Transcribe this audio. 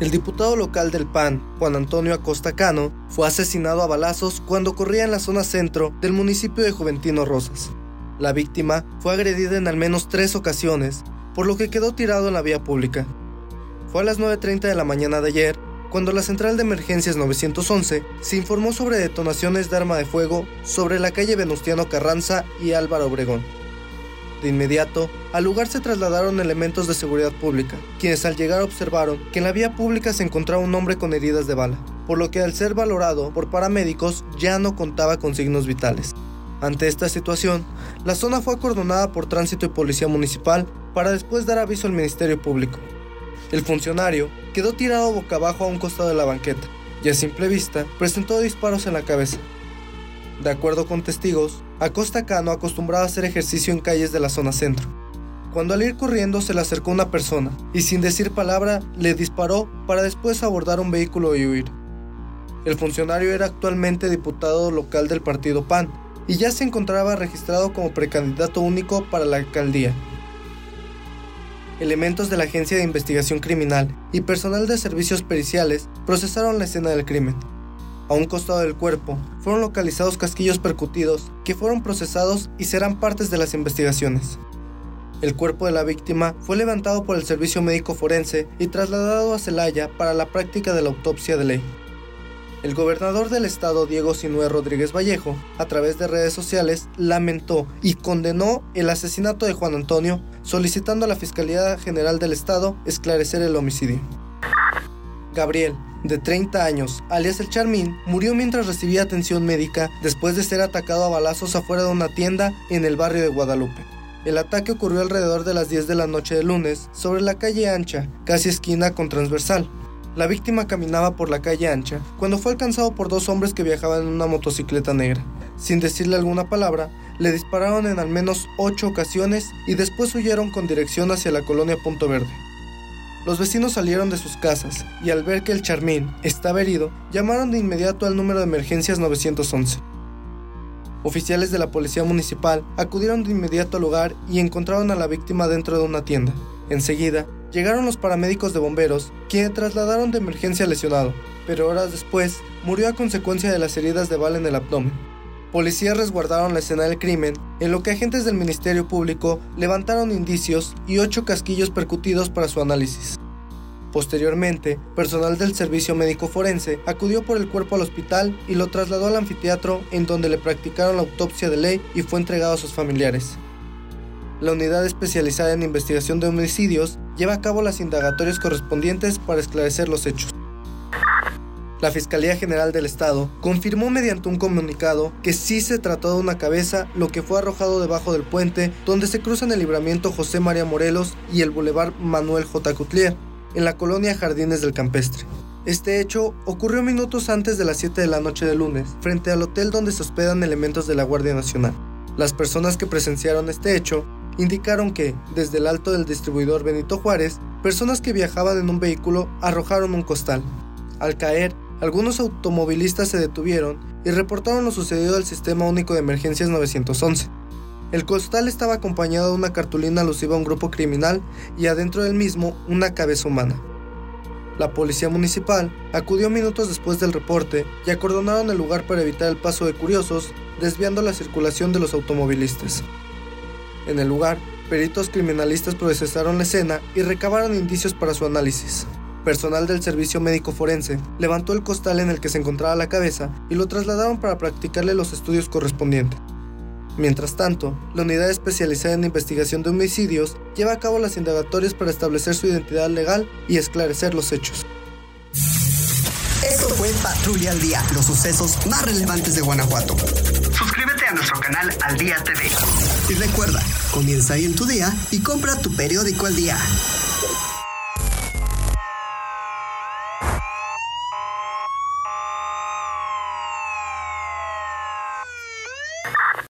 El diputado local del PAN, Juan Antonio Acosta Cano, fue asesinado a balazos cuando corría en la zona centro del municipio de Juventino Rosas. La víctima fue agredida en al menos tres ocasiones, por lo que quedó tirado en la vía pública. Fue a las 9.30 de la mañana de ayer cuando la central de emergencias 911 se informó sobre detonaciones de arma de fuego sobre la calle Venustiano Carranza y Álvaro Obregón. De inmediato, al lugar se trasladaron elementos de seguridad pública, quienes al llegar observaron que en la vía pública se encontraba un hombre con heridas de bala, por lo que al ser valorado por paramédicos ya no contaba con signos vitales. Ante esta situación, la zona fue acordonada por tránsito y policía municipal para después dar aviso al Ministerio Público. El funcionario quedó tirado boca abajo a un costado de la banqueta y a simple vista presentó disparos en la cabeza. De acuerdo con testigos, Acosta Cano acostumbraba a hacer ejercicio en calles de la zona centro. Cuando al ir corriendo se le acercó una persona y sin decir palabra le disparó para después abordar un vehículo y huir. El funcionario era actualmente diputado local del partido PAN y ya se encontraba registrado como precandidato único para la alcaldía. Elementos de la Agencia de Investigación Criminal y personal de servicios periciales procesaron la escena del crimen a un costado del cuerpo, fueron localizados casquillos percutidos que fueron procesados y serán partes de las investigaciones. El cuerpo de la víctima fue levantado por el Servicio Médico Forense y trasladado a Celaya para la práctica de la autopsia de ley. El gobernador del estado, Diego Sinué Rodríguez Vallejo, a través de redes sociales, lamentó y condenó el asesinato de Juan Antonio, solicitando a la Fiscalía General del Estado esclarecer el homicidio. Gabriel, de 30 años, alias el Charmín, murió mientras recibía atención médica después de ser atacado a balazos afuera de una tienda en el barrio de Guadalupe. El ataque ocurrió alrededor de las 10 de la noche de lunes sobre la calle ancha, casi esquina con transversal. La víctima caminaba por la calle ancha cuando fue alcanzado por dos hombres que viajaban en una motocicleta negra. Sin decirle alguna palabra, le dispararon en al menos ocho ocasiones y después huyeron con dirección hacia la colonia Punto Verde. Los vecinos salieron de sus casas y al ver que el Charmín estaba herido, llamaron de inmediato al número de emergencias 911. Oficiales de la policía municipal acudieron de inmediato al lugar y encontraron a la víctima dentro de una tienda. Enseguida, llegaron los paramédicos de bomberos, quienes trasladaron de emergencia lesionado, pero horas después murió a consecuencia de las heridas de bala en el abdomen. Policías resguardaron la escena del crimen, en lo que agentes del Ministerio Público levantaron indicios y ocho casquillos percutidos para su análisis. Posteriormente, personal del Servicio Médico Forense acudió por el cuerpo al hospital y lo trasladó al anfiteatro en donde le practicaron la autopsia de ley y fue entregado a sus familiares. La unidad especializada en investigación de homicidios lleva a cabo las indagatorias correspondientes para esclarecer los hechos. La Fiscalía General del Estado confirmó mediante un comunicado que sí se trató de una cabeza lo que fue arrojado debajo del puente donde se cruzan el libramiento José María Morelos y el Boulevard Manuel J. Cutlier, en la colonia Jardines del Campestre. Este hecho ocurrió minutos antes de las 7 de la noche de lunes, frente al hotel donde se hospedan elementos de la Guardia Nacional. Las personas que presenciaron este hecho indicaron que, desde el alto del distribuidor Benito Juárez, personas que viajaban en un vehículo arrojaron un costal. Al caer, algunos automovilistas se detuvieron y reportaron lo sucedido al Sistema Único de Emergencias 911. El costal estaba acompañado de una cartulina alusiva a un grupo criminal y adentro del mismo una cabeza humana. La policía municipal acudió minutos después del reporte y acordonaron el lugar para evitar el paso de curiosos, desviando la circulación de los automovilistas. En el lugar, peritos criminalistas procesaron la escena y recabaron indicios para su análisis. Personal del Servicio Médico Forense levantó el costal en el que se encontraba la cabeza y lo trasladaron para practicarle los estudios correspondientes. Mientras tanto, la unidad especializada en investigación de homicidios lleva a cabo las indagatorias para establecer su identidad legal y esclarecer los hechos. Esto fue Patrulla al Día, los sucesos más relevantes de Guanajuato. Suscríbete a nuestro canal Al Día TV. Y recuerda, comienza ahí en tu día y compra tu periódico al día.